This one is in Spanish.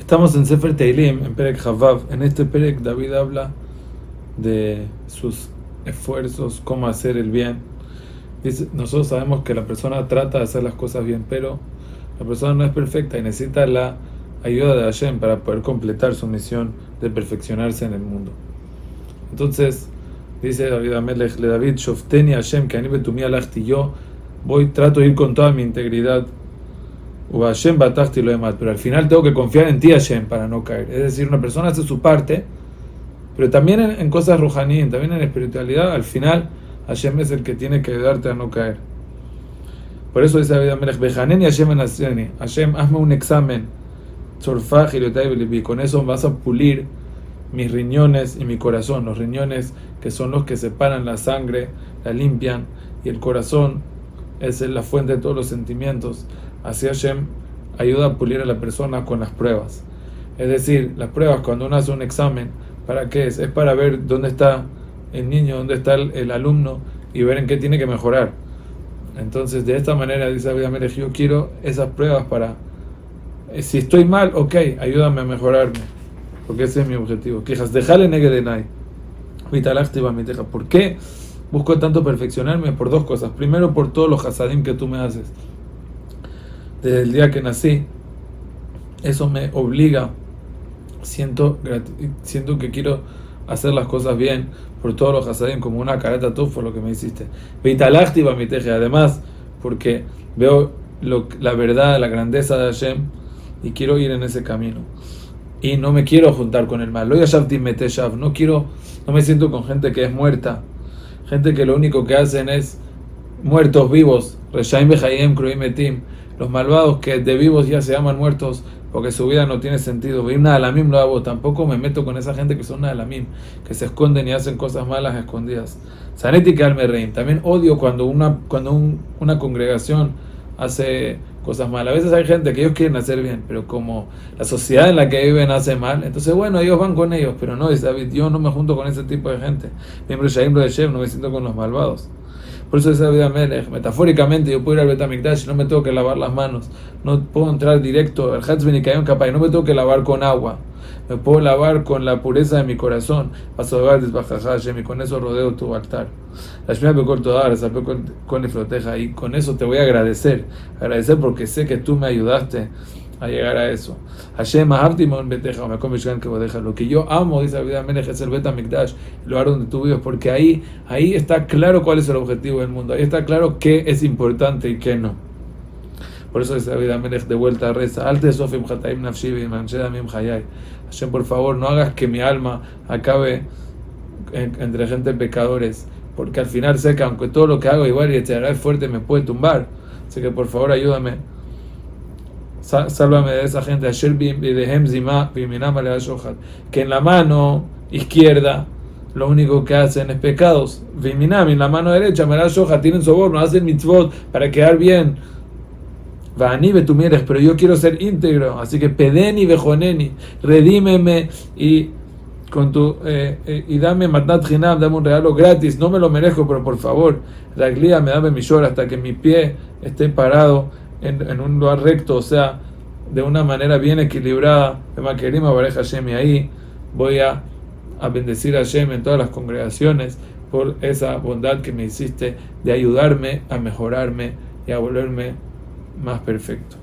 Estamos en Sefer Teilim, en Perek Havav. En este Perek David habla de sus esfuerzos, cómo hacer el bien. Dice, nosotros sabemos que la persona trata de hacer las cosas bien, pero la persona no es perfecta y necesita la ayuda de Hashem para poder completar su misión de perfeccionarse en el mundo. Entonces, dice David Amelech, le David, Shofteni Hashem, que alachti, yo voy, trato de ir con toda mi integridad Hashem batachti lo demás, pero al final tengo que confiar en ti, Hashem, para no caer. Es decir, una persona hace su parte, pero también en, cosas rujanín, también en espiritualidad, al final Hashem es el que tiene que ayudarte a no caer. Por eso dice David Amelech, Bejanen y Hashem en Hashem, hazme un examen, con eso vas a pulir mis riñones y mi corazón. Los riñones que son los que separan la sangre, la limpian, y el corazón es la fuente de todos los sentimientos. Así Hashem ayuda a pulir a la persona con las pruebas. Es decir, las pruebas cuando uno hace un examen, ¿para qué es? Es para ver dónde está el niño, dónde está el, alumno y ver en qué tiene que mejorar. Entonces, de esta manera, dice Abid yo quiero esas pruebas para... Eh, si estoy mal, ok, ayúdame a mejorarme. Porque ese es mi objetivo. Quejas, dejale negue de. ¿Por qué busco tanto perfeccionarme? Por dos cosas. Primero, por todos los hasadim que tú me haces desde el día que nací, eso me obliga, siento, que quiero hacer las cosas bien por todos los hasadim, como una careta tú por lo que me hiciste. Mi teje, además, porque veo la verdad, la grandeza de Hashem y quiero ir en ese camino. Y no me quiero juntar con el mal. No quiero, no me siento con gente que es muerta, gente que lo único que hacen es muertos vivos. Los malvados que de vivos ya se llaman muertos porque su vida no tiene sentido. Una alamim lo hago, tampoco me meto con esa gente que son alamim, que se esconden y hacen cosas malas escondidas. Sanética al rein. También odio cuando una, cuando una congregación hace cosas malas. A veces hay gente que ellos quieren hacer bien, pero como la sociedad en la que viven hace mal, entonces bueno, ellos van con ellos, pero no, dice David, yo no me junto con ese tipo de gente. Miembro de Shaim de Shev, no me siento con los malvados. Por eso esa vida metafóricamente yo puedo ir al Betamikdash y no me tengo que lavar las manos. No puedo entrar directo al Hatzben y no me tengo que lavar con agua. Me puedo lavar con la pureza de mi corazón. Y con eso rodeo tu altar. Con y con eso te voy a agradecer. Agradecer porque sé que tú me ayudaste a llegar a eso. Lo que yo amo, dice la vida es el Betamikdash, el lugar donde tú vives, porque ahí, ahí está claro cuál es el objetivo del mundo, ahí está claro qué es importante y qué no. Por eso dice David Amelech de vuelta a reza, Alte Sofim Hataim Nafshivi Manchedamim Hayai. Hashem, por favor, no hagas que mi alma acabe entre gente pecadores, porque al final sé que aunque todo lo que hago igual y te es fuerte, me puede tumbar. Así que por favor ayúdame sálvame de esa gente, que en la mano izquierda lo único que hacen es pecados, en la mano derecha, me la tienen soborno, hacen mitzvot para quedar bien. Vanibe tú mires, pero yo quiero ser íntegro, así que pedeni vejoneni, redímeme y con tu eh, eh, y dame matnat dame un regalo gratis, no me lo merezco, pero por favor, raglía me dame mi llor hasta que mi pie esté parado en, un lugar recto, o sea, de una manera bien equilibrada, y ahí voy a, a bendecir a Hashem en todas las congregaciones por esa bondad que me hiciste de ayudarme a mejorarme y a volverme más perfecto.